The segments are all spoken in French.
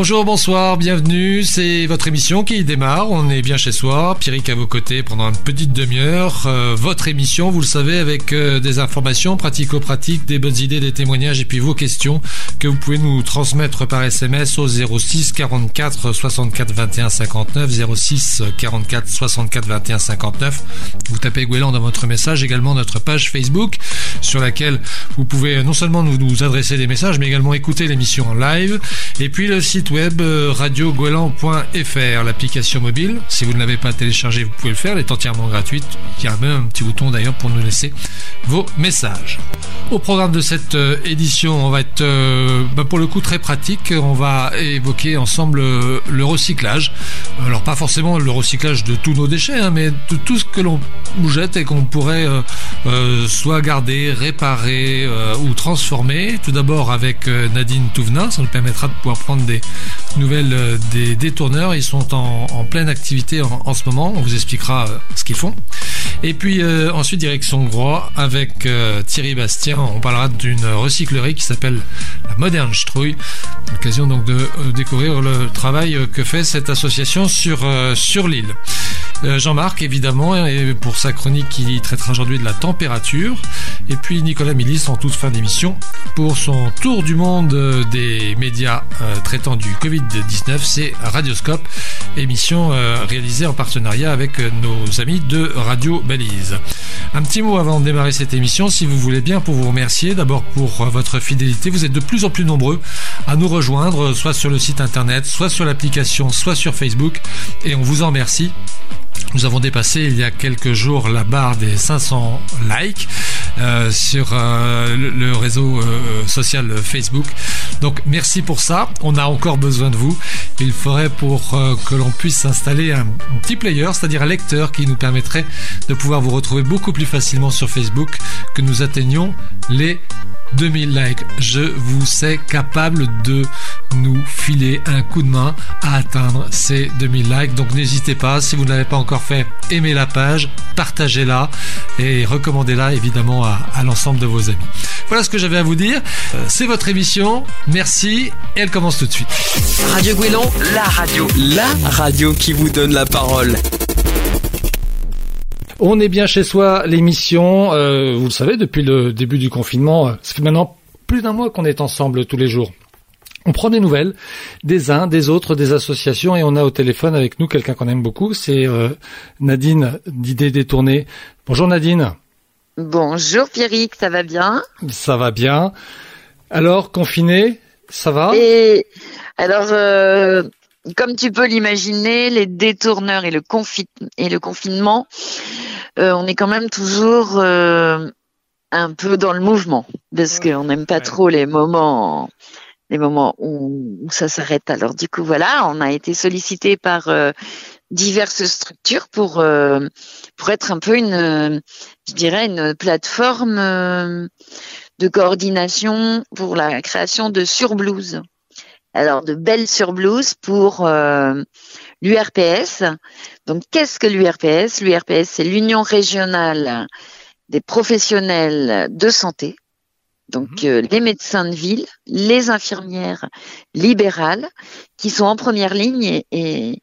Bonjour, bonsoir, bienvenue. C'est votre émission qui démarre. On est bien chez soi. Pierrick à vos côtés pendant une petite demi-heure. Euh, votre émission, vous le savez, avec euh, des informations pratico-pratiques, des bonnes idées, des témoignages et puis vos questions que vous pouvez nous transmettre par SMS au 06 44 64 21 59 06 44 64 21 59. Vous tapez Gouélan dans votre message, également notre page Facebook sur laquelle vous pouvez non seulement nous, nous adresser des messages, mais également écouter l'émission en live. Et puis le site web euh, radiogoéland.fr, l'application mobile. Si vous ne l'avez pas téléchargée, vous pouvez le faire, elle est entièrement gratuite. Il y a même un petit bouton d'ailleurs pour nous laisser vos messages. Au programme de cette euh, édition, on va être euh, bah, pour le coup très pratique. On va évoquer ensemble le recyclage. Alors pas forcément le recyclage de tous nos déchets, hein, mais de tout ce que l'on jette et qu'on pourrait soit garder, réparer ou transformer. Tout d'abord avec Nadine Touvenin, ça nous permettra de pouvoir prendre des nouvelles euh, des détourneurs. Ils sont en, pleine activité en, ce moment. On vous expliquera euh, ce qu'ils font. Et puis euh, ensuite direction Groix avec Thierry Bastien. On parlera d'une recyclerie qui s'appelle la Moderne Strouille. L'occasion donc de découvrir le travail que fait cette association sur, l'île. Jean-Marc évidemment pour sa chronique qui traitera aujourd'hui de la température et puis Nicolas Milis en toute fin d'émission pour son tour du monde des médias traitant du Covid-19, c'est Radioscope, émission euh, réalisée en partenariat avec euh, nos amis de Radio Balise. Un petit mot avant de démarrer cette émission, si vous voulez bien, pour vous remercier d'abord pour euh, votre fidélité. Vous êtes de plus en plus nombreux à nous rejoindre, soit sur le site internet, soit sur l'application, soit sur Facebook, et on vous en remercie. Nous avons dépassé il y a quelques jours la barre des 500 likes euh, sur euh, le, réseau euh, social Facebook. Donc merci pour ça. On a encore besoin de vous. Il faudrait pour que l'on puisse installer un, petit player, c'est-à-dire un lecteur qui nous permettrait de pouvoir vous retrouver beaucoup plus facilement sur Facebook, que nous atteignions les 2000 likes. Je vous sais capable de nous filer un coup de main à atteindre ces 2000 likes. Donc n'hésitez pas, si vous ne l'avez pas encore fait, aimez la page, partagez-la et recommandez-la évidemment à, l'ensemble de vos amis. Voilà ce que j'avais à vous dire. Euh, c'est votre émission. Merci. Et elle commence tout de suite. Radio Guélon, la radio. La radio qui vous donne la parole. On est bien chez soi, l'émission, euh, vous le savez, depuis le début du confinement, euh, ça fait maintenant plus d'un mois qu'on est ensemble tous les jours. On prend des nouvelles des uns, des autres, des associations et on a au téléphone avec nous quelqu'un qu'on aime beaucoup, c'est euh, Nadine d'Idées détournées. Bonjour Nadine. Bonjour Pierrick, ça va bien? Ça va bien. Alors, confiné, ça va? Et alors, comme tu peux l'imaginer, les détourneurs et le, et le confinement euh, on est quand même toujours euh, un peu dans le mouvement parce qu'on n'aime pas trop les moments les moments où, ça s'arrête. Alors du coup voilà, on a été sollicité par euh, diverses structures pour pour être un peu une je dirais une plateforme de coordination pour la création de surblouses. Alors de belles surblouses pour l'URPS. Donc, qu'est-ce que l'URPS L'URPS, c'est l'Union régionale des professionnels de santé. Donc, mhm. euh, les médecins de ville, les infirmières libérales, qui sont en première ligne et,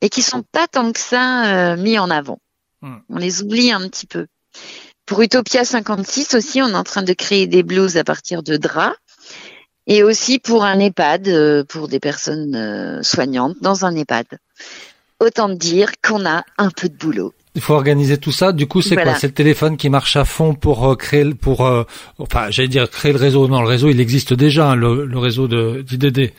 et, qui sont pas tant que ça euh, mis en avant. Hmm. On les oublie un petit peu. Pour Utopia 56 aussi, on est en train de créer des blouses à partir de draps et aussi pour un EHPAD, euh, pour des personnes soignantes dans un EHPAD autant dire qu'on a un peu de boulot. Il faut organiser tout ça. Du coup, c'est quoi C'est le téléphone qui marche à fond pour euh, créer, pour, euh, enfin, j'allais dire créer le réseau. Non, le réseau, il existe déjà, hein, le, réseau de d'IDD.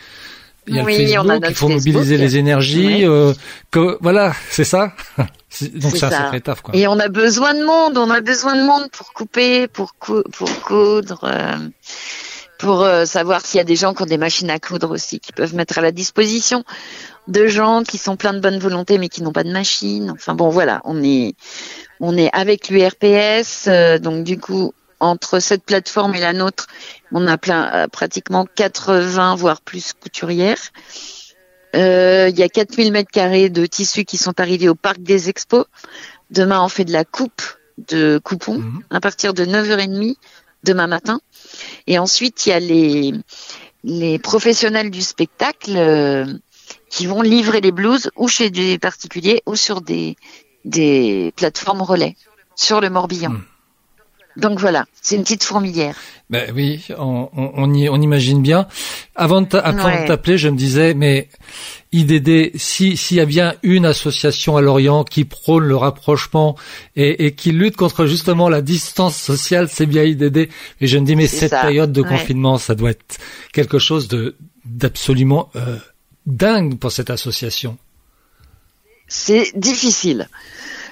Il y a le Facebook, il faut mobiliser les énergies. Euh, que, voilà, c'est ça. Donc c'est un sacré taf, quoi. Et on a besoin de monde. On a besoin de monde pour couper, pour pour coudre. pour savoir s'il y a des gens qui ont des machines à coudre aussi qui peuvent mettre à la disposition de gens qui sont pleins de bonne volonté mais qui n'ont pas de machine. Enfin bon, voilà, on est on est avec l'URPS, euh, donc du coup entre cette plateforme et la nôtre, on a plein euh, pratiquement 80 voire plus couturières. Euh, il y a 4000 mètres carrés de tissus qui sont arrivés au parc des expos. Demain, on fait de la coupe de coupons mhm. à partir de 9h30 demain matin. Et ensuite, il y a les les professionnels du spectacle euh, qui vont livrer les blues ou chez des particuliers ou sur des, des plateformes relais sur le Morbihan. Hmm. Donc voilà, c'est une petite fourmilière. Ben oui, on, on, on, y- on imagine bien. Avant de Ouais. t'appeler, je me disais, mais IDD, si s'il y a bien une association à Lorient qui prône le rapprochement et, et qui lutte contre justement la distance sociale, c'est bien IDD. Et je me dis, mais cette ça, période de ouais. confinement, ça doit être quelque chose de d'absolument euh, dingue pour cette association. C'est difficile.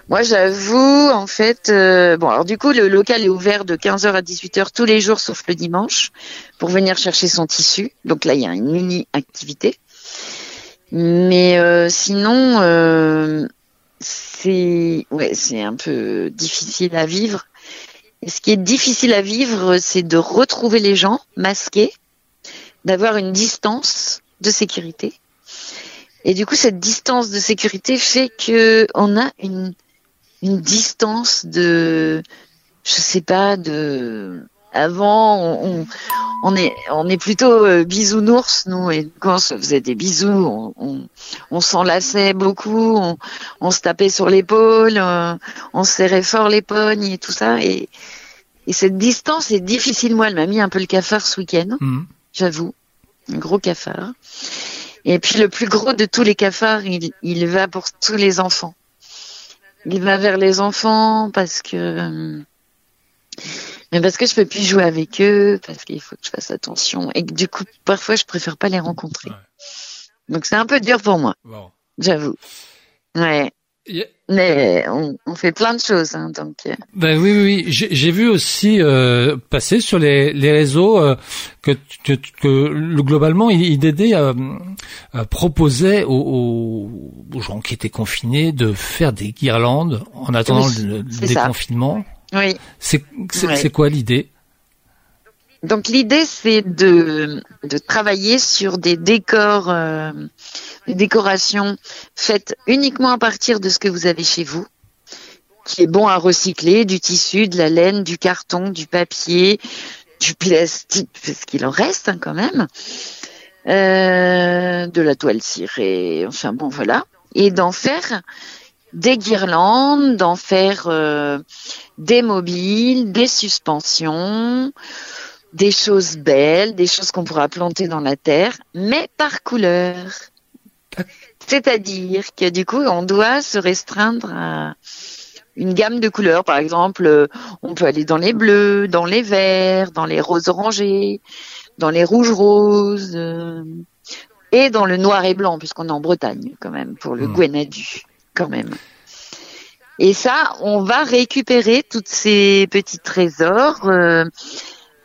Moi, j'avoue, en fait, euh, bon, alors du coup, le local est ouvert de 15h à 18h tous les jours, sauf le dimanche, pour venir chercher son tissu. Donc là, il y a une mini-activité. Mais euh, sinon, euh, c'est un peu difficile à vivre. Et ce qui est difficile à vivre, c'est de retrouver les gens masqués, d'avoir une distance de sécurité. Et du coup, cette distance de sécurité fait que on a une, une distance de, je sais pas, de. Avant, on, on, est, on est plutôt euh, bisounours, nous, et quand on se faisait des bisous, on, on, on s'enlaçait beaucoup, on, on se tapait sur l'épaule, euh, on se serrait fort les pognes et tout ça. Et, et cette distance est difficile. Moi, elle m'a mis un peu le cafard ce week-end Mhm. j'avoue. Un gros cafard. Et puis le plus gros de tous les cafards, il, il va pour tous les enfants. Il va vers les enfants parce que euh, mais parce que je peux plus jouer avec eux, parce qu'il faut que je fasse attention et que du coup parfois je préfère pas les rencontrer. Ouais. Donc c'est un peu dur pour moi, Bon. j'avoue. Ouais. Mais on, on fait plein de choses, hein, donc euh, Ben oui, oui, oui. J'ai vu aussi euh, passer sur les, les réseaux euh, que, que, que le- globalement IDD euh, euh, proposait aux, aux, gens qui étaient confinés de faire des guirlandes en attendant Oui, le, déconfinement. oui. C'est c'est quoi l'idée? Donc l'idée c'est de, travailler sur des décors, euh, des décorations faites uniquement à partir de ce que vous avez chez vous, qui est bon à recycler, du tissu, de la laine, du carton, du papier, du plastique, parce qu'il en reste hein, quand même, euh, de la toile cirée, enfin bon voilà, et d'en faire des guirlandes, d'en faire euh, des mobiles, des suspensions, des choses belles, des choses qu'on pourra planter dans la terre, mais par couleur. C'est-à-dire que du coup, on doit se restreindre à une gamme de couleurs. Par exemple, euh, on peut aller dans les bleus, dans les verts, dans les roses orangés, dans les rouges roses, euh, et dans le noir et blanc, puisqu'on est en Bretagne quand même, pour le. Gwenadu, quand même. Et ça, on va récupérer tous ces petits trésors euh,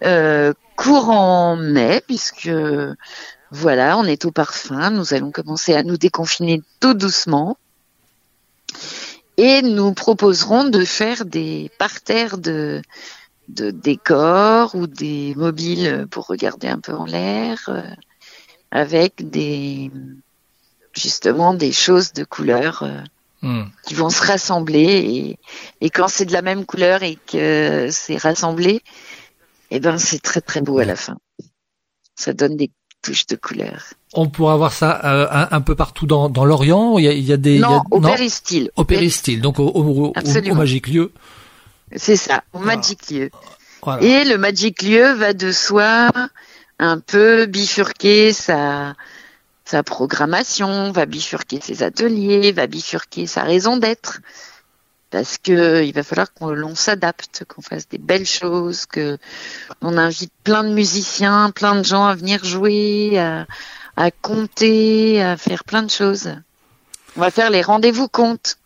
euh, courant mai, puisque voilà, on est au parfum. Nous allons commencer à nous déconfiner tout doucement. Et nous proposerons de faire des parterres de, de décors ou des mobiles pour regarder un peu en l'air, euh, avec des justement des choses de couleur euh, Hmm. qui vont se rassembler et, et quand c'est de la même couleur et que c'est rassemblé, eh ben c'est très très beau à la fin. Ça donne des touches de couleur. On pourra voir ça euh, un, un peu partout dans, dans l'Orient. Il y a, il y a des il y a- non, au péristyle. au péristyle, donc au, au, magique lieu. C'est ça, au Voilà. Magic Lieu. Voilà. Et le Magic Lieu va de soi un peu bifurquer sa, sa programmation, va bifurquer ses ateliers, va bifurquer sa raison d'être. Parce que il va falloir qu'on l'on s'adapte, qu'on fasse des belles choses, que on invite plein de musiciens, plein de gens à venir jouer, à, à compter, à faire plein de choses. On va faire les rendez-vous comptes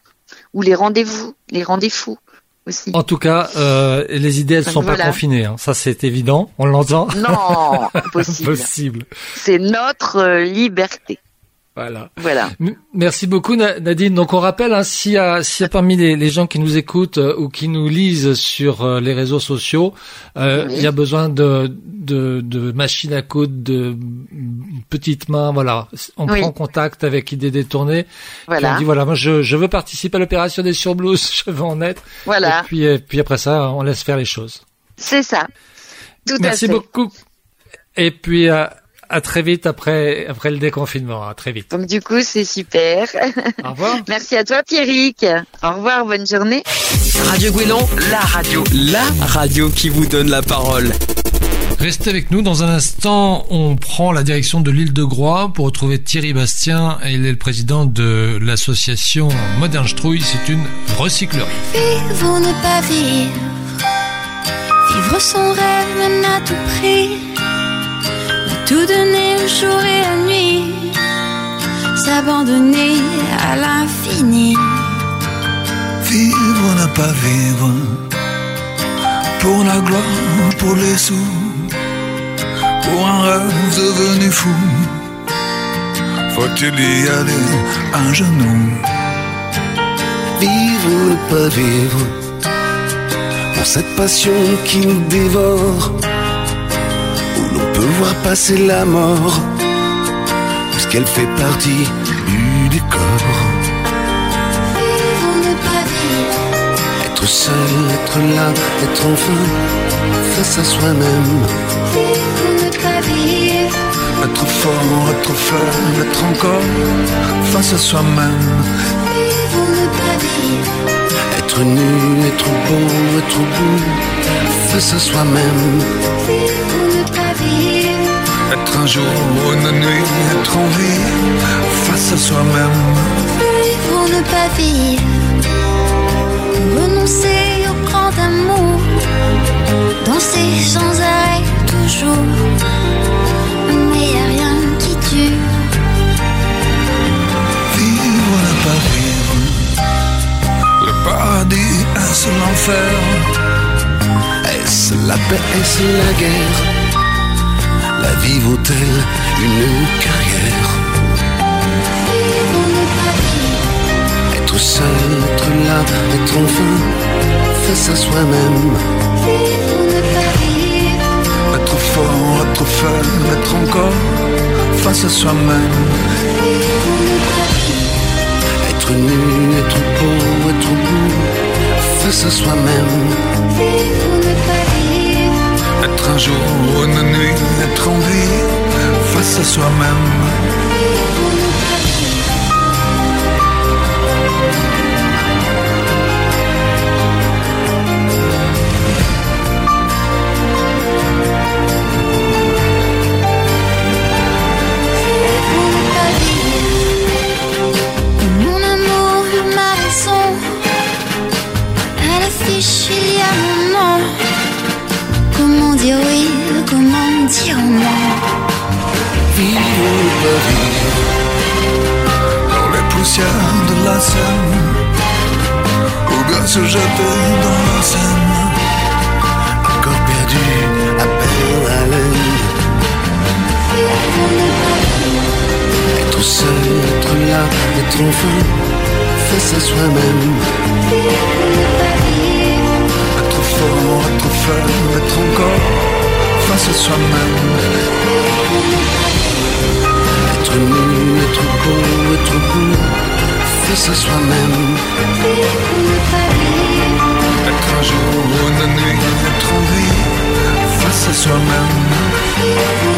ou les rendez-vous, les rendez-vous aussi. En tout cas, euh, les idées, elles Donc sont pas confinées. hein. Ça, c'est évident. On l'entend. Non, impossible. Possible. C'est notre euh, liberté. Voilà. Voilà. Merci beaucoup Na- Nadine. Donc on rappelle, hein, s'il y a, s'il y a parmi les, les gens qui nous écoutent euh, ou qui nous lisent sur euh, les réseaux sociaux, euh, Oui. il y a besoin de, de, de machines à coudre, de petites mains, voilà. On Oui. prend contact avec Idées détournées. Voilà. On dit voilà, moi je, je veux participer à l'opération des surblouses, je veux en être. Voilà. Et puis, euh, puis après ça, on laisse faire les choses. C'est ça. Tout Merci à fait. beaucoup. Et puis, euh, à très vite après, après le déconfinement. À très vite. Donc du coup, c'est super. Au revoir. Merci à toi, Pierrick. Au revoir, bonne journée. Radio Guélon, la radio, la radio qui vous donne la parole. Restez avec nous. Dans un instant, on prend la direction de l'île de Groix pour retrouver Thierry Bastien. Il est le président de l'association Modern Strouille. C'est une recyclerie. Vivre ou ne pas vivre. Vivre son rêve même à tout prix. Tout donner le jour et la nuit. S'abandonner à l'infini. Vivre ne pas vivre. Pour la gloire, pour les sous pour un rêve devenu fou. Faut-il y aller un genou Vivre ou ne pas vivre pour cette passion qui nous dévore, voir passer la mort, puisqu'elle fait partie du décor. Ne pas. Être seul, être là, être enfin face à soi-même. Être fort, être faible, être encore face à soi-même. Être nu, être beau, être beau, face à soi-même. Être un jour, une nuit, être en vie, face à soi-même. Vivre ou ne pas vivre. Renoncer au grand amour. Danser sans arrêt toujours. Mais y a rien qui dure. Vivre, ne pas vivre. Le paradis, est-ce l'enfer Est-ce la paix, est-ce la guerre? Vaut-elle une carrière. Être seul, être là, être enfin face à soi-même. Être fort, être faible, être encore face à soi-même. Être nu, être beau, être beau, face à soi-même. Être un jour, une nuit, être en vie, face à soi-même. Vivre ou ne pas dire oui, comment dire non Vivre pas vivre Dans les poussières de la Seine, ou bien se jeter dans la Seine. Un corps perdu, à peine pas vivre. Être seul, être là, être enfin face à soi-même. Être fort, être encore face à soi-même. Être nu, être beau, être beau, face à soi-même. Être un jour, une nuit, en vie, face à soi-même.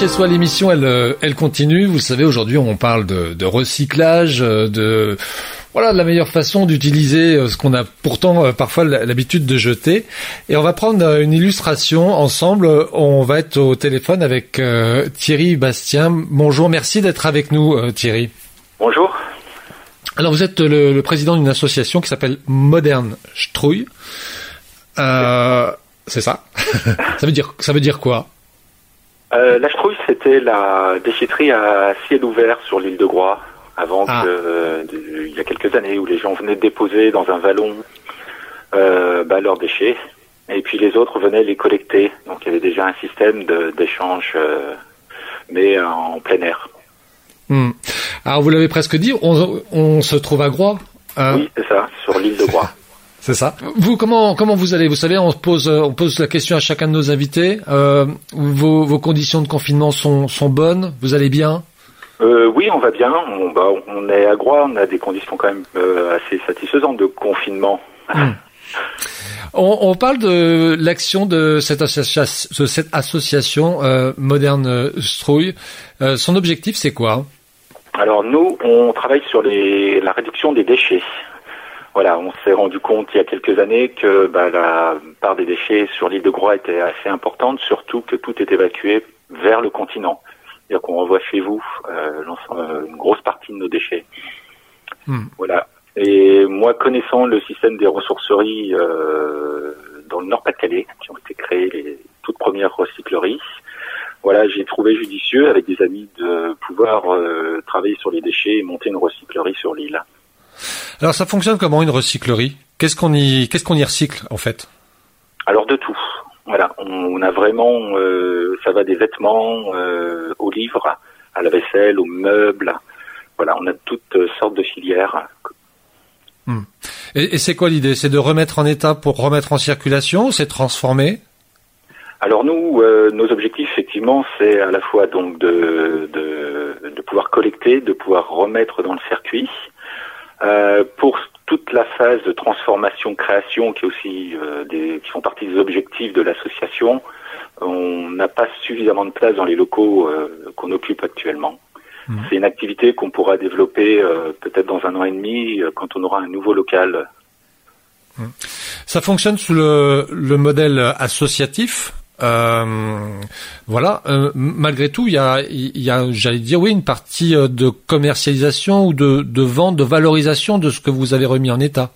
Chez soi. L'émission, elle, euh, elle continue. Vous le savez, aujourd'hui, on parle de, de recyclage, euh, de voilà, de la meilleure façon d'utiliser euh, ce qu'on a pourtant parfois l'habitude de jeter. Et on va prendre une illustration ensemble. On va être au téléphone avec euh, Thierry Bastien. Bonjour, merci d'être avec nous, euh, Thierry. Bonjour. Alors, vous êtes le, le président d'une association qui s'appelle Modern Strouille. Euh, c'est ça. ça veut dire, ça veut dire quoi? Euh, la Strouille, c'était la déchetterie à ciel ouvert sur l'île de Groix, avant Ah. que, euh, il y a quelques années, où les gens venaient déposer dans un vallon euh, bah, leurs déchets, et puis les autres venaient les collecter. Donc il y avait déjà un système d'échange, mais en plein air. Hmm. Alors vous l'avez presque dit, on, on se trouve à Groix. euh, Oui, c'est ça, sur l'île de Groix. C'est ça. Vous comment comment vous allez? Vous savez, on pose euh, on pose la question à chacun de nos invités. Euh, vos, vos conditions de confinement sont sont bonnes? Vous allez bien? Euh, oui, on va bien. On, bah, on est à Groix, on a des conditions quand même euh, assez satisfaisantes de confinement. On, on parle de l'action de cette, associa- de cette association euh, moderne Strouille. Euh, son objectif, c'est quoi? Alors nous, on travaille sur les, la réduction des déchets. Voilà, on s'est rendu compte il y a quelques années que bah, la part des déchets sur l'île de Groix était assez importante, surtout que tout est évacué vers le continent. C'est-à-dire qu'on renvoie chez vous euh, euh, une grosse partie de nos déchets. Hmm. Voilà. Et moi, connaissant le système des ressourceries euh, dans le Nord-Pas-de-Calais, qui ont été créées les toutes premières recycleries, voilà, j'ai trouvé judicieux avec des amis de pouvoir euh, travailler sur les déchets et monter une recyclerie sur l'île. Alors ça fonctionne comment une recyclerie? Qu'est-ce qu'on y qu'est-ce qu'on y recycle en fait? Alors de tout. Voilà, on a vraiment, euh, ça va des vêtements euh, aux livres, à la vaisselle, aux meubles. Voilà, on a toutes sortes de filières. Et, et c'est quoi l'idée? C'est de remettre en état pour remettre en circulation ou C'est transformer Alors nous, euh, nos objectifs, effectivement, c'est à la fois donc de, de, de pouvoir collecter, de pouvoir remettre dans le circuit. Euh, pour toute la phase de transformation, création, qui est aussi euh, des, qui font partie des objectifs de l'association, on n'a pas suffisamment de place dans les locaux euh, qu'on occupe actuellement. Mhm. C'est une activité qu'on pourra développer euh, peut-être dans un an et demi euh, quand on aura un nouveau local. Ça fonctionne sous le, le modèle associatif. Euh, voilà. Euh, malgré tout, il y a, il y a, j'allais dire, oui, une partie euh, de commercialisation ou de, de vente, de valorisation de ce que vous avez remis en état.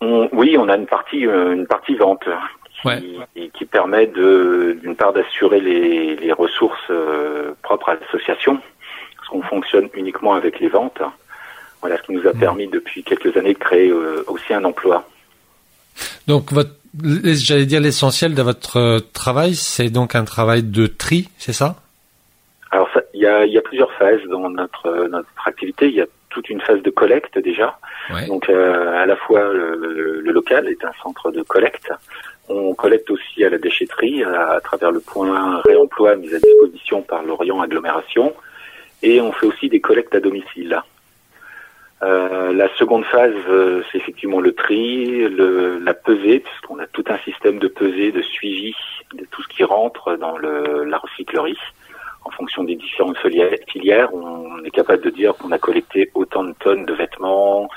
On- oui, on a une partie, une partie vente qui, Ouais. qui- qui permet d'une part d'assurer les, les ressources euh, propres à l'association, parce qu'on fonctionne uniquement avec les ventes. Voilà, ce qui nous a permis depuis quelques années de créer euh, aussi un emploi. Donc, votre, j'allais dire l'essentiel de votre euh, travail, c'est donc un travail de tri, c'est ça? Alors, il y a, il y a plusieurs phases dans notre, euh, notre activité. Il y a toute une phase de collecte déjà. Ouais. Donc, euh, à la fois le, le local est un centre de collecte. On collecte aussi à la déchetterie à, à travers le point réemploi mis à disposition par l'Orient Agglomération. Et on fait aussi des collectes à domicile. Euh, la seconde phase, euh, c'est effectivement le tri, le, la pesée, puisqu'on a tout un système de pesée, de suivi de tout ce qui rentre dans le, la recyclerie. En fonction des différentes filières, on est capable de dire qu'on a collecté autant de tonnes de vêtements,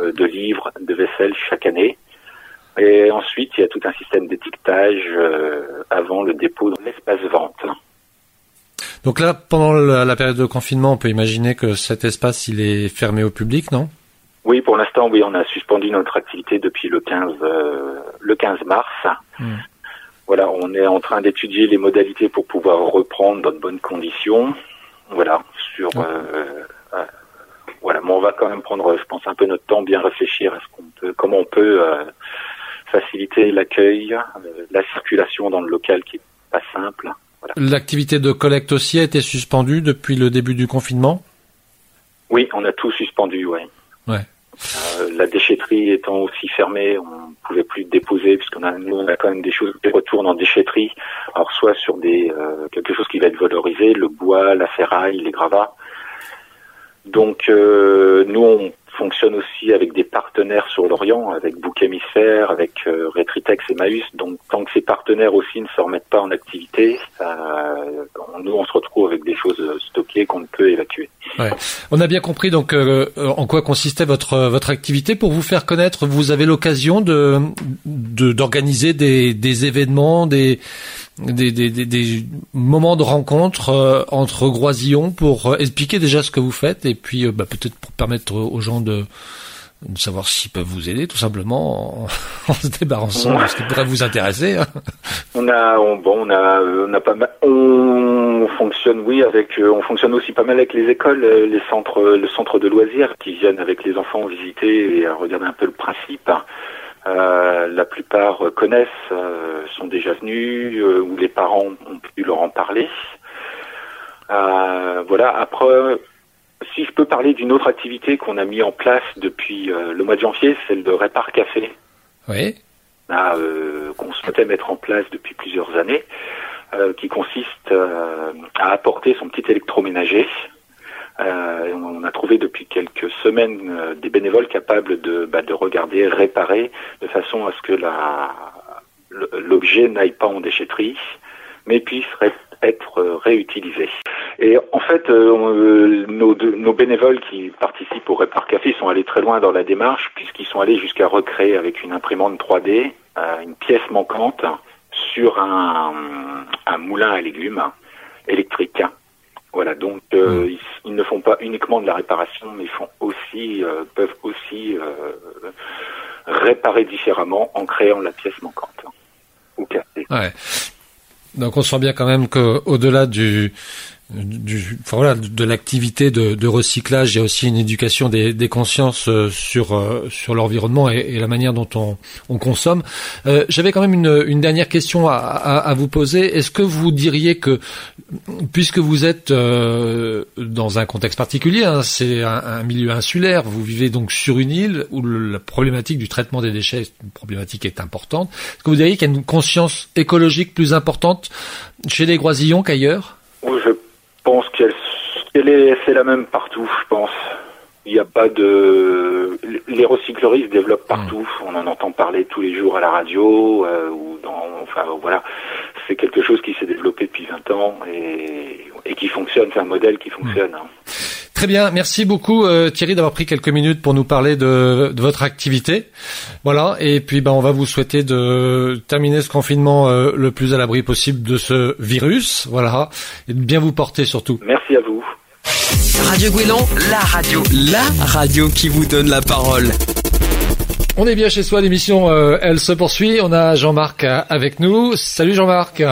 euh, de livres, de vaisselle chaque année. Et ensuite, il y a tout un système d'étiquetage avant le dépôt dans l'espace vente. Donc là, pendant la, période de confinement, on peut imaginer que cet espace, il est fermé au public, non? Oui, pour l'instant, oui, on a suspendu notre activité depuis le 15, euh, le 15 mars. Hmm. Voilà, on est en train d'étudier les modalités pour pouvoir reprendre dans de bonnes conditions. Voilà, sur, Ouais. euh, euh, voilà, mais on va quand même prendre, je pense, un peu notre temps, bien réfléchir à ce qu'on peut, comment on peut faciliter l'accueil, la circulation dans le local qui est pas simple. Voilà. L'activité de collecte aussi a été suspendue depuis le début du confinement? Oui, on a tout suspendu, ouais. Ouais. Euh, la déchetterie étant aussi fermée, on pouvait plus déposer puisqu'on a nous on a quand même des choses qui retournent en déchetterie. Alors soit sur des euh, quelque chose qui va être valorisé, le bois, la ferraille, les gravats. Donc euh, nous on fonctionne aussi avec des partenaires sur l'Orient, avec Bouc Émissaire, avec euh, Retritex et Maüs. Donc tant que ces partenaires aussi ne se remettent pas en activité, nous on se retrouve avec des choses stockées qu'on ne peut évacuer. On a bien compris donc euh, euh, en quoi consistait votre euh, votre activité. Pour vous faire connaître, vous avez l'occasion de de- d'organiser des, des événements, des des, des, des, des moments de rencontre euh, entre Groisillons pour euh, expliquer déjà ce que vous faites et puis euh, bah, peut-être pour permettre aux gens de de savoir s'ils peuvent vous aider, tout simplement, en, en se débarrassant de ce qui pourrait vous intéresser. hein. On a, on, bon, on a, on a pas mal, on fonctionne, oui, avec, euh, on fonctionne aussi pas mal avec les écoles, euh, les centres, le centre de loisirs qui viennent avec les enfants visiter et regarder un peu le principe. Euh, la plupart connaissent, euh, sont déjà venus, euh, ou les parents ont pu leur en parler. Euh, voilà. Après, si je peux parler d'une autre activité qu'on a mis en place depuis euh, le mois de janvier, celle de Répar Café Oui. euh, qu'on souhaitait mettre en place depuis plusieurs années, euh, qui consiste à apporter son petit électroménager. Euh, on a trouvé depuis quelques semaines euh, des bénévoles capables de, bah, de regarder, réparer, de façon à ce que l'objet n'aille pas en déchetterie, mais puisse être euh, réutilisé. Et en fait, nos, bénévoles qui participent au Répar Café sont allés très loin dans la démarche, puisqu'ils sont allés jusqu'à recréer avec une imprimante 3D euh, une pièce manquante sur un, un moulin à légumes électrique. Voilà, donc euh, ils, ils ne font pas uniquement de la réparation, mais ils font aussi euh, peuvent aussi euh, réparer différemment en créant la pièce manquante ou cassée. Ouais. Donc on sent bien quand même que au-delà du, du enfin voilà, de l'activité de, de recyclage, il y a aussi une éducation des, des consciences euh, sur euh, sur l'environnement et, et la manière dont on, on consomme. Euh, J'avais quand même une, une dernière question à, à, à vous poser. Est-ce que vous diriez que puisque vous êtes euh, dans un contexte particulier, hein, c'est un, un milieu insulaire, vous vivez donc sur une île où le- la problématique du traitement des déchets, une problématique est importante. Est-ce que vous diriez qu'il y a une conscience écologique plus importante chez les Groisillons qu'ailleurs? Pense qu'elle est c'est la même partout, je pense. Il n'y a pas de les recycleries se développent partout. On en entend parler tous les jours à la radio euh, ou dans enfin voilà, c'est quelque chose qui s'est développé depuis 20 ans et, et qui fonctionne, c'est un modèle qui fonctionne. hein. Très bien, merci beaucoup euh, Thierry d'avoir pris quelques minutes pour nous parler de, de votre activité. Voilà, et puis ben on va vous souhaiter de terminer ce confinement euh, le plus à l'abri possible de ce virus, voilà, et de bien vous porter surtout. Merci à vous. Radio Guélan, la radio, la radio qui vous donne la parole. On est bien chez soi, l'émission euh, elle se poursuit. On a Jean-Marc avec nous. Salut Jean-Marc.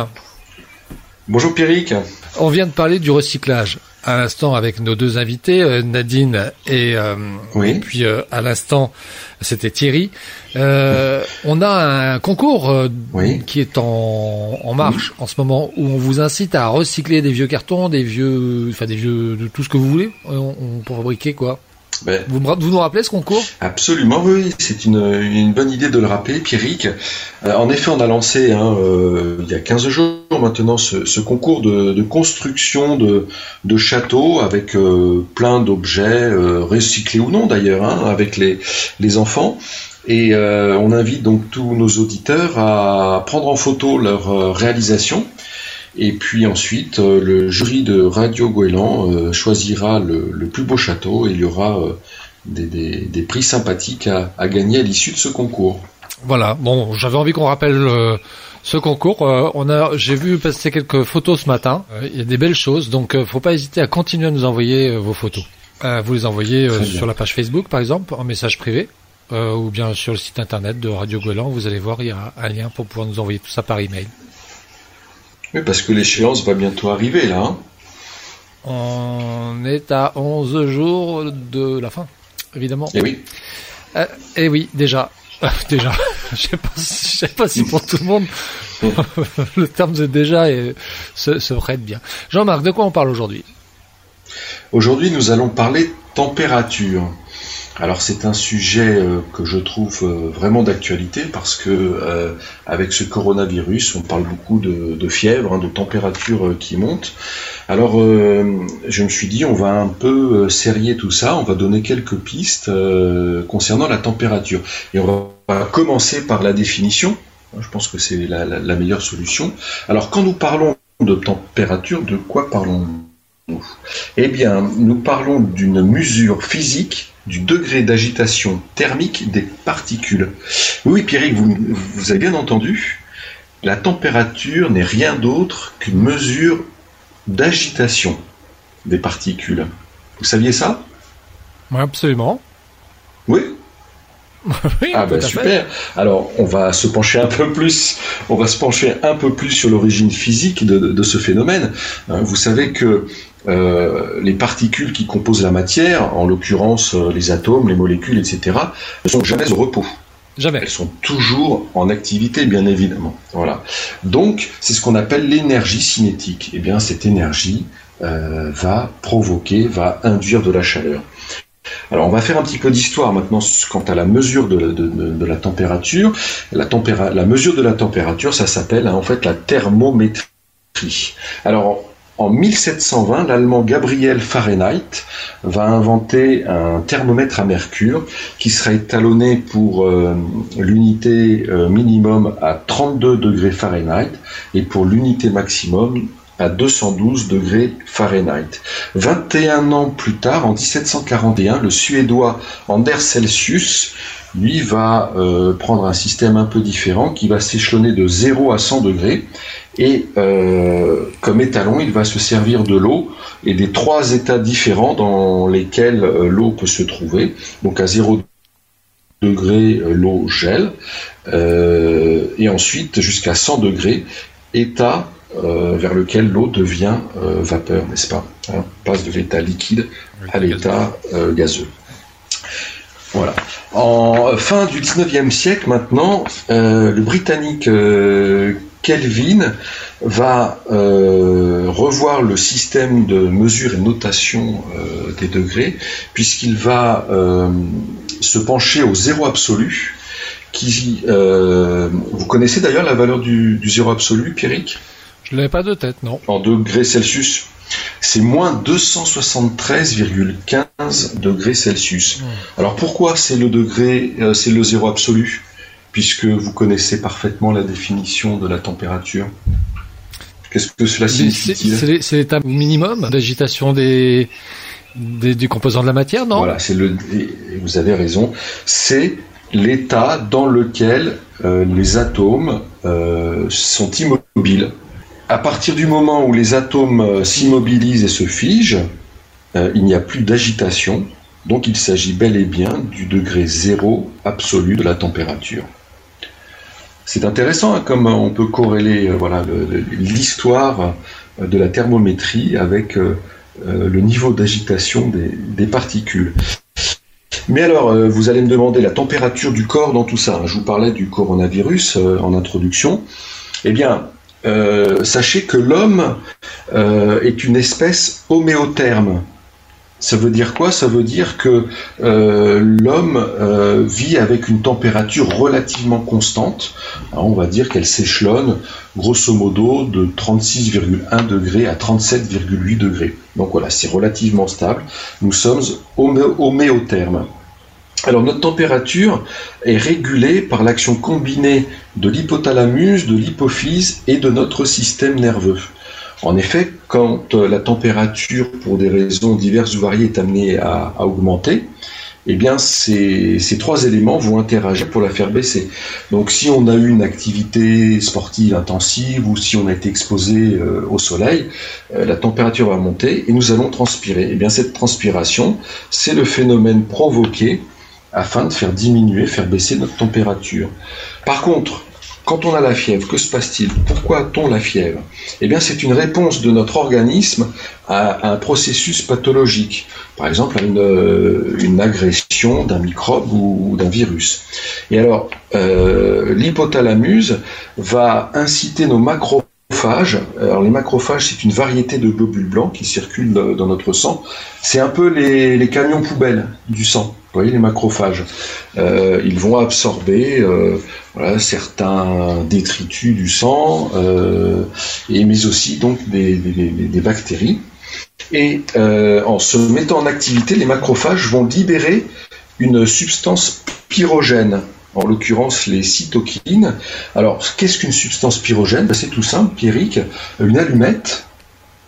Bonjour Pierrick. On vient de parler du recyclage à l'instant avec nos deux invités, euh, Nadine et, euh, Oui. et puis euh, à l'instant c'était Thierry. Euh, on a un concours euh, Oui. qui est en, en marche en ce moment où on vous incite à recycler des vieux cartons, des vieux, enfin des vieux, de tout ce que vous voulez. On, on pour fabriquer quoi? Ben, vous, nous rappelez ce concours? absolument, oui, c'est une, une bonne idée de le rappeler, Pierrick. Euh, en effet, on a lancé hein, euh, il y a 15 jours maintenant ce, ce concours de, de construction de, de châteaux avec euh, plein d'objets euh, recyclés ou non d'ailleurs, hein, avec les, les enfants. Et on invite donc tous nos auditeurs à prendre en photo leur réalisation. Et puis ensuite, euh, le jury de Radio Goéland euh, choisira le, le plus beau château et il y aura euh, des, des- des prix sympathiques à, à gagner à l'issue de ce concours. Voilà. Bon, j'avais envie qu'on rappelle euh, ce concours. Euh, on a, j'ai vu passer quelques photos ce matin. Euh, Il y a des belles choses, donc euh, faut pas hésiter à continuer à nous envoyer euh, vos photos. Euh, vous les envoyez euh, sur la page Facebook, par exemple, en message privé, euh, ou bien sur le site internet de Radio Goéland. Vous allez voir, il y a un lien pour pouvoir nous envoyer tout ça par email. Oui, parce que l'échéance va bientôt arriver là. hein. On est à 11 jours de la fin, évidemment. Et oui. Euh, et oui, déjà. Euh, déjà. Je sais pas, si- je sais pas si pour tout le monde le terme de déjà se, se prête bien. Jean-Marc, de quoi on parle aujourd'hui? Aujourd'hui, nous allons parler température. Alors c'est un sujet euh, que je trouve euh, vraiment d'actualité parce que euh, avec ce coronavirus, on parle beaucoup de, fièvre, hein, de température qui monte. Alors je me suis dit on va un peu serrer tout ça, on va donner quelques pistes concernant la température. Et on va commencer par la définition. Je pense que c'est la meilleure solution. Alors quand nous parlons de température, de quoi parlons-nous? Eh bien, nous parlons d'une mesure physique du degré d'agitation thermique des particules. Oui, Pierrick, vous, vous avez bien entendu, la température n'est rien d'autre qu'une mesure d'agitation des particules. Vous saviez ça? Oui, absolument. Oui oui, Ah ben fait. super. Alors on va se pencher un peu plus, on va se pencher un peu plus sur l'origine physique de, de- de ce phénomène. Hein, Vous savez que euh, les particules qui composent la matière, en l'occurrence euh, les atomes, les molécules, etc., ne sont jamais au repos. Jamais. Elles sont toujours en activité, bien évidemment. Voilà. Donc, c'est ce qu'on appelle l'énergie cinétique. Eh bien, cette énergie euh, va provoquer, va induire de la chaleur. Alors, on va faire un petit peu d'histoire maintenant quant à la mesure de, de- de- de la température. La, tempéra- la mesure de la température, ça s'appelle hein, en fait la thermométrie. Alors, en 1720, l'allemand Gabriel Fahrenheit va inventer un thermomètre à mercure qui sera étalonné pour euh, l'unité euh, minimum à 32 degrés Fahrenheit et pour l'unité maximum à 212 degrés Fahrenheit. 21 ans plus tard, en 1741, le Suédois Anders Celsius, lui, va euh, prendre un système un peu différent qui va s'échelonner de 0 à 100 degrés et euh, comme étalon, il va se servir de l'eau et des trois états différents dans lesquels euh, l'eau peut se trouver. Donc à 0 degré, l'eau gèle, et ensuite jusqu'à 100 degrés, état euh, vers lequel l'eau devient euh, vapeur, n'est-ce pas? Hein, On passe de l'état liquide à l'état euh, gazeux. Voilà. En fin du 19e siècle, maintenant, le Britannique Kelvin va euh, revoir le système de mesure et notation euh, des degrés, puisqu'il va euh, se pencher au zéro absolu. Qui, vous connaissez d'ailleurs la valeur du, du zéro absolu, Pierrick? Je l'avais pas de tête, non. En degrés Celsius c'est moins 273,15 degrés Celsius. Alors pourquoi c'est le degré, euh, c'est le zéro absolu Puisque vous connaissez parfaitement la définition de la température? Qu'est-ce que cela signifie c'est- l'état minimum d'agitation des, des, du composant de la matière, non? Voilà, c'est le. Vous avez raison. C'est l'état dans lequel euh, les atomes euh, sont immobiles. À partir du moment où les atomes euh, s'immobilisent et se figent, euh, il n'y a plus d'agitation. Donc il s'agit bel et bien du degré zéro absolu de la température. C'est intéressant hein, comme on peut corréler euh, voilà l'histoire de la thermométrie avec le niveau d'agitation des, des particules. Mais alors, vous allez me demander la température du corps dans tout ça. Je vous parlais du coronavirus en introduction. Eh bien, euh, sachez que l'homme euh, est une espèce homéotherme. Ça veut dire quoi? Ça veut dire que euh, l'homme vit avec une température relativement constante. On va dire qu'elle s'échelonne grosso modo de 36,1 degrés à 37,8 degrés. Donc voilà, c'est relativement stable. Nous sommes homé- homéothermes. Alors notre température est régulée par l'action combinée de l'hypothalamus, de l'hypophyse et de notre système nerveux. En effet, quand euh, la température, pour des raisons diverses ou variées, est amenée à, augmenter, eh bien ces, ces trois éléments vont interagir pour la faire baisser. Donc si on a eu une activité sportive intensive ou si on a été exposé euh, au soleil, euh, la température va monter et nous allons transpirer. Eh bien cette transpiration, c'est le phénomène provoqué afin de faire diminuer, faire baisser notre température. Par contre, quand on a la fièvre, que se passe-t-il? Pourquoi a-t-on la fièvre? Eh bien, c'est une réponse de notre organisme à un processus pathologique, par exemple à une, euh, agression d'un microbe ou, d'un virus. Et alors, euh, va inciter nos macrophages. Alors, les macrophages, c'est une variété de globules blancs qui circulent dans notre sang. C'est un peu les, les camions poubelles du sang. Vous voyez les macrophages. Euh, ils vont absorber euh, certains détritus du sang, euh, et mais aussi donc des, bactéries. Et en se mettant en activité, les macrophages vont libérer une substance pyrogène, en l'occurrence les cytokines. Alors, qu'est-ce qu'une substance pyrogène? Ben, C'est tout simple, Pierrick. Une allumette,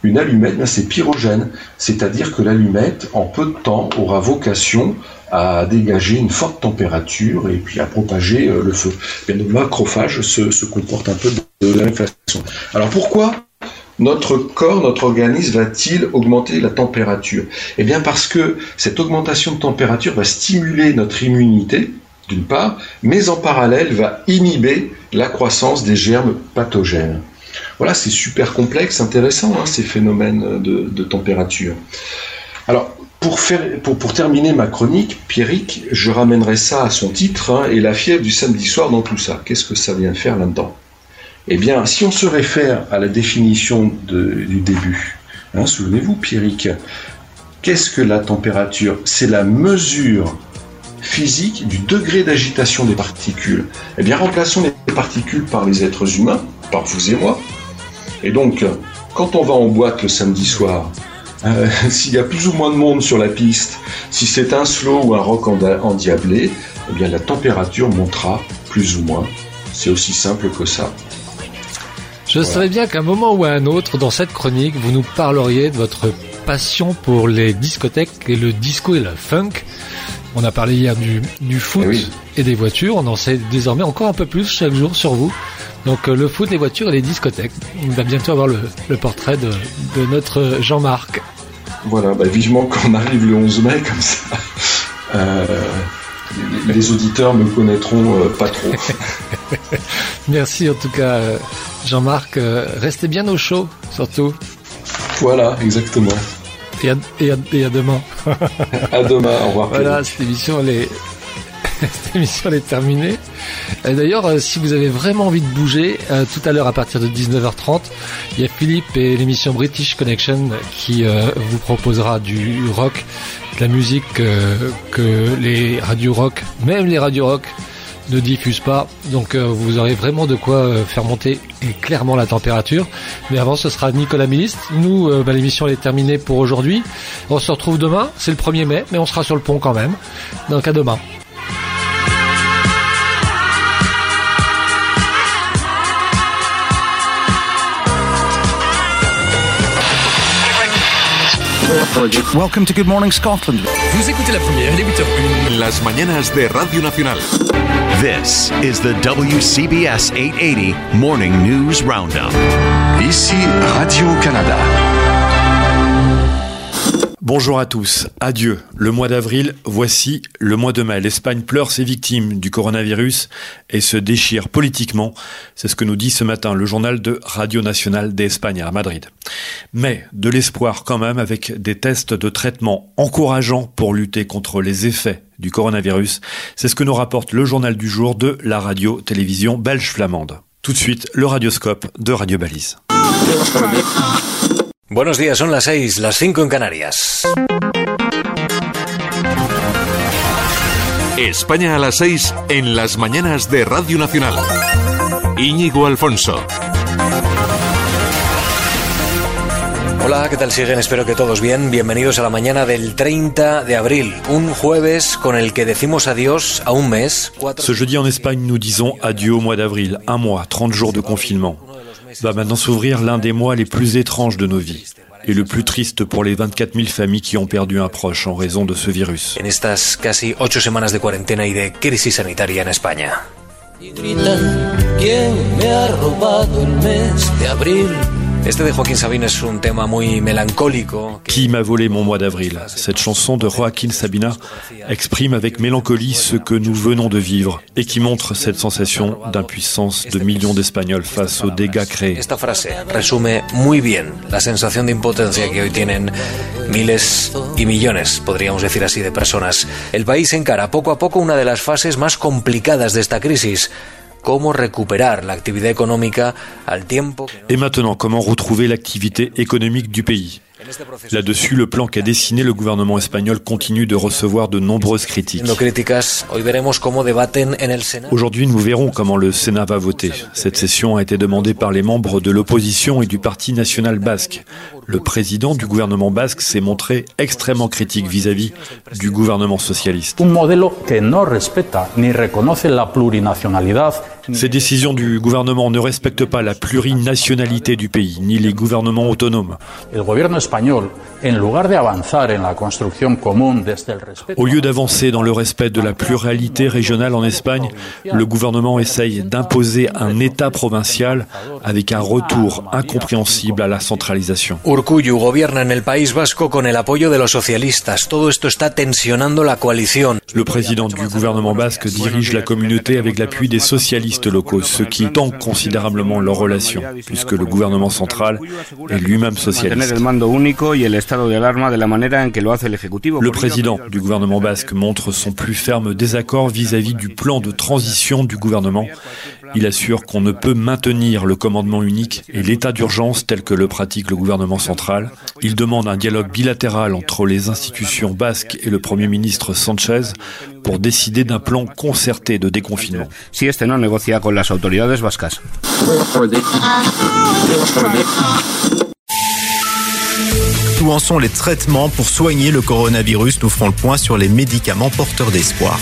une allumette, ben, c'est pyrogène. C'est-à-dire que l'allumette, en peu de temps, aura vocation à dégager une forte température et puis à propager euh, le feu. Bien, nos macrophages se, comportent un peu de, de la même façon. Alors pourquoi notre corps, notre organisme va-t-il augmenter la température? Eh bien parce que cette augmentation de température va stimuler notre immunité d'une part, mais en parallèle va inhiber la croissance des germes pathogènes. Voilà, c'est super complexe, intéressant, hein, ces phénomènes de, température. Alors, pour, terminer ma chronique, Pierrick, je ramènerai ça à son titre, hein, et la fièvre du samedi soir dans tout ça. Qu'est-ce que ça vient faire là-dedans? Eh bien, si on se réfère à la définition du début, hein, souvenez-vous, Pierrick, qu'est-ce que la température? C'est la mesure physique du degré d'agitation des particules. Eh bien, remplaçons les particules par les êtres humains, par vous et moi. Et donc, quand on va en boîte le samedi soir, euh, s'il y a plus ou moins de monde sur la piste, si c'est un slow ou un rock endiablé, eh bien la température montera plus ou moins. C'est aussi simple que ça. Je savais bien qu'à un moment ou à un autre, dans cette chronique, vous nous parleriez de votre passion pour les discothèques et le disco et le funk. On a parlé hier du, du foot eh et des voitures. On en sait désormais encore un peu plus chaque jour sur vous. Donc euh, le foot, les voitures et les discothèques. On va bientôt avoir le, portrait de, notre Jean-Marc. Voilà, bah, vivement qu'on arrive le 11 mai comme ça. Euh, les auditeurs me connaîtront euh, pas trop. Merci en tout cas Jean-Marc. restez bien au chaud surtout. Voilà, exactement. Et à, demain. à demain, au revoir. Voilà, cette émission, elle est, cette émission est terminée. D'ailleurs, euh, si vous avez vraiment envie de bouger, euh, tout à l'heure à partir de 19h30, il y a Philippe et l'émission British Connection qui euh, vous proposera du rock, de la musique que les radios rock, même les radios rock, ne diffusent pas. Donc vous aurez vraiment de quoi faire monter clairement la température. Mais avant, ce sera Nicolas Miliste. Nous, bah, l'émission est terminée pour aujourd'hui. On se retrouve demain, c'est le 1er mai, mais on sera sur le pont quand même. Donc à demain. Welcome to Good Morning Scotland. Vous écoutez la première, il est 8h01. Las mañanas de Radio Nacional. This is the WCBS 880 Morning News Roundup. Ici Radio-Canada. Bonjour à tous. Adieu. Le mois d'avril, voici le mois de mai. L'Espagne pleure ses victimes du coronavirus et se déchire politiquement. C'est ce que nous dit ce matin le journal de Radio Nacional d'Espagne à Madrid. Mais de l'espoir quand même avec des tests de traitement encourageants pour lutter contre les effets du coronavirus. C'est ce que nous rapporte le journal du jour de la radio-télévision belge flamande. Tout de suite, le radioscope de Radio Balise. Buenos días, son las 6, las 5 en Canarias. España a las 6 en las mañanas de Radio Nacional. Íñigo Alfonso. Hola, ¿qué tal siguen? Espero que todos bien. Bienvenidos a la mañana del 30 de abril, un jueves con el que decimos adiós a un mes. Ce jeudi en Espagne, nous disons adieu au mois d'avril, un mois, 30 jours de confinement. Va maintenant s'ouvrir l'un des mois les plus étranges de nos vies et le plus triste pour les 24 000 familles qui ont perdu un proche en raison de ce virus. En estas casi ocho semanas de cuarentena y de crisis sanitaria en España. ¿quién me ha robado el mes de abril? Este de Joaquín Sabina es un tema muy melancólico. Qui m'a volé mon mois d'avril? Cette chanson de Joaquín Sabina exprime avec mélancolie ce que nous venons de vivre et qui montre cette sensation d'impuissance de millions d'Espagnols face aux dégâts créés. Esta frase resume muy bien la sensación de impotencia que hoy tienen miles y millones, podríamos decir así, de personas. El país encara poco a poco una de las fases más complicadas de esta crisis comment récupérer l'activité économique al tiempo. Et maintenant, comment retrouver l'activité économique du pays Là-dessus, le plan qu'a dessiné le gouvernement espagnol continue de recevoir de nombreuses critiques. Aujourd'hui, nous verrons comment le Sénat va voter. Cette session a été demandée par les membres de l'opposition et du Parti national basque. Le président du gouvernement basque s'est montré extrêmement critique vis-à-vis du gouvernement socialiste. Un modelo que no respeta ni reconoce la plurinacionalidad Ces décisions du gouvernement ne respectent pas la plurinationalité du pays, ni les gouvernements autonomes. Au lieu d'avancer dans le respect de la pluralité régionale en Espagne, le gouvernement essaye d'imposer un État provincial avec un retour incompréhensible à la centralisation. Urcuyu gobierna en el País Vasco con el apoyo de los socialistas. Todo esto está tensionando la coalición. Le président du gouvernement basque dirige la communauté avec l'appui des socialistes locaux, ce qui tend considérablement leurs relations, puisque le gouvernement central est lui-même socialiste. Le président du gouvernement basque montre son plus ferme désaccord vis-à-vis du plan de transition du gouvernement. Il assure qu'on ne peut maintenir le commandement unique et l'état d'urgence tel que le pratique le gouvernement central. Il demande un dialogue bilatéral entre les institutions basques et le Premier ministre Sanchez pour décider d'un plan concerté de déconfinement. Si este no Où en sont les traitements pour soigner le coronavirus? Nous ferons le point sur les médicaments porteurs d'espoir.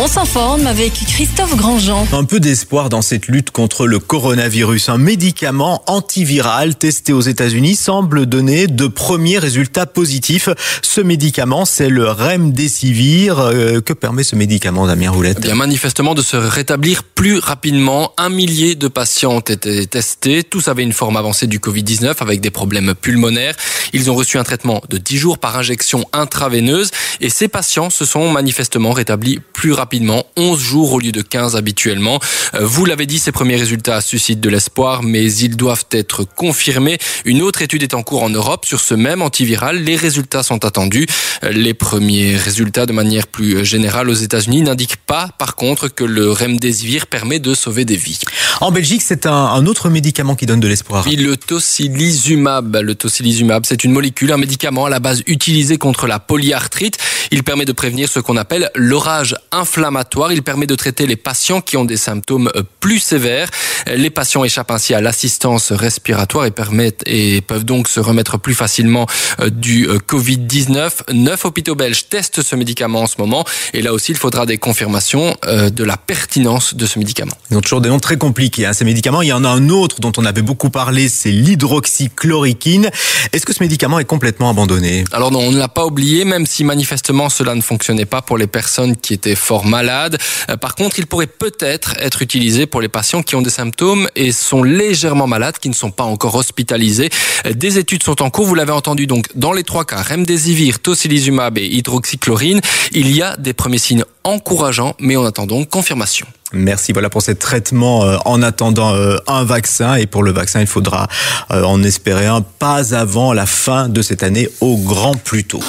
On s'informe avec Christophe Grandjean. Un peu d'espoir dans cette lutte contre le coronavirus. Un médicament antiviral testé aux États-Unis semble donner de premiers résultats positifs. Ce médicament, c'est le Remdesivir. Euh, que permet ce médicament, Damien Roulette eh Bien, manifestement de se rétablir plus rapidement. Un millier de patients ont été testés. Tous avaient une forme avancée du Covid-19 avec des problèmes pulmonaires. Ils ont reçu un traitement de 10 jours par injection intraveineuse et ces patients se sont manifestement rétablis plus rapidement rapidement, 11 jours au lieu de 15 habituellement. Euh, vous l'avez dit, ces premiers résultats suscitent de l'espoir, mais ils doivent être confirmés. Une autre étude est en cours en Europe sur ce même antiviral. Les résultats sont attendus. Euh, les premiers résultats, de manière plus générale aux États-Unis, n'indiquent pas, par contre, que le remdesivir permet de sauver des vies. En Belgique, c'est un, un, autre médicament qui donne de l'espoir. Oui, le tocilizumab. Le tocilizumab, c'est une molécule, un médicament à la base utilisé contre la polyarthrite. Il permet de prévenir ce qu'on appelle l'orage inflammatoire il permet de traiter les patients qui ont des symptômes euh, plus sévères. Les patients échappent ainsi à l'assistance respiratoire et permettent et peuvent donc se remettre plus facilement euh, du euh, Covid-19. Neuf hôpitaux belges testent ce médicament en ce moment et là aussi il faudra des confirmations de la pertinence de ce médicament. Ils ont toujours des noms très compliqués hein, ces médicaments. Il y en a un autre dont on avait beaucoup parlé, c'est l'hydroxychloroquine. Est-ce que ce médicament est complètement abandonné? Alors non, on ne l'a pas oublié, même si manifestement cela ne fonctionnait pas pour les personnes qui étaient fort malades. Euh, par contre, il pourrait peut-être être utilisé pour les patients qui ont des symptômes et sont légèrement malades, qui ne sont pas encore hospitalisés. Euh, des études sont en cours, vous l'avez entendu donc dans les trois cas, remdesivir, tocilizumab et hydroxychlorine, il y a des premiers signes encourageants, mais on attend donc confirmation. Merci. Voilà pour ces traitements euh, en attendant un vaccin. Et pour le vaccin il faudra en espérer un pas avant la fin de cette année au grand plus tôt.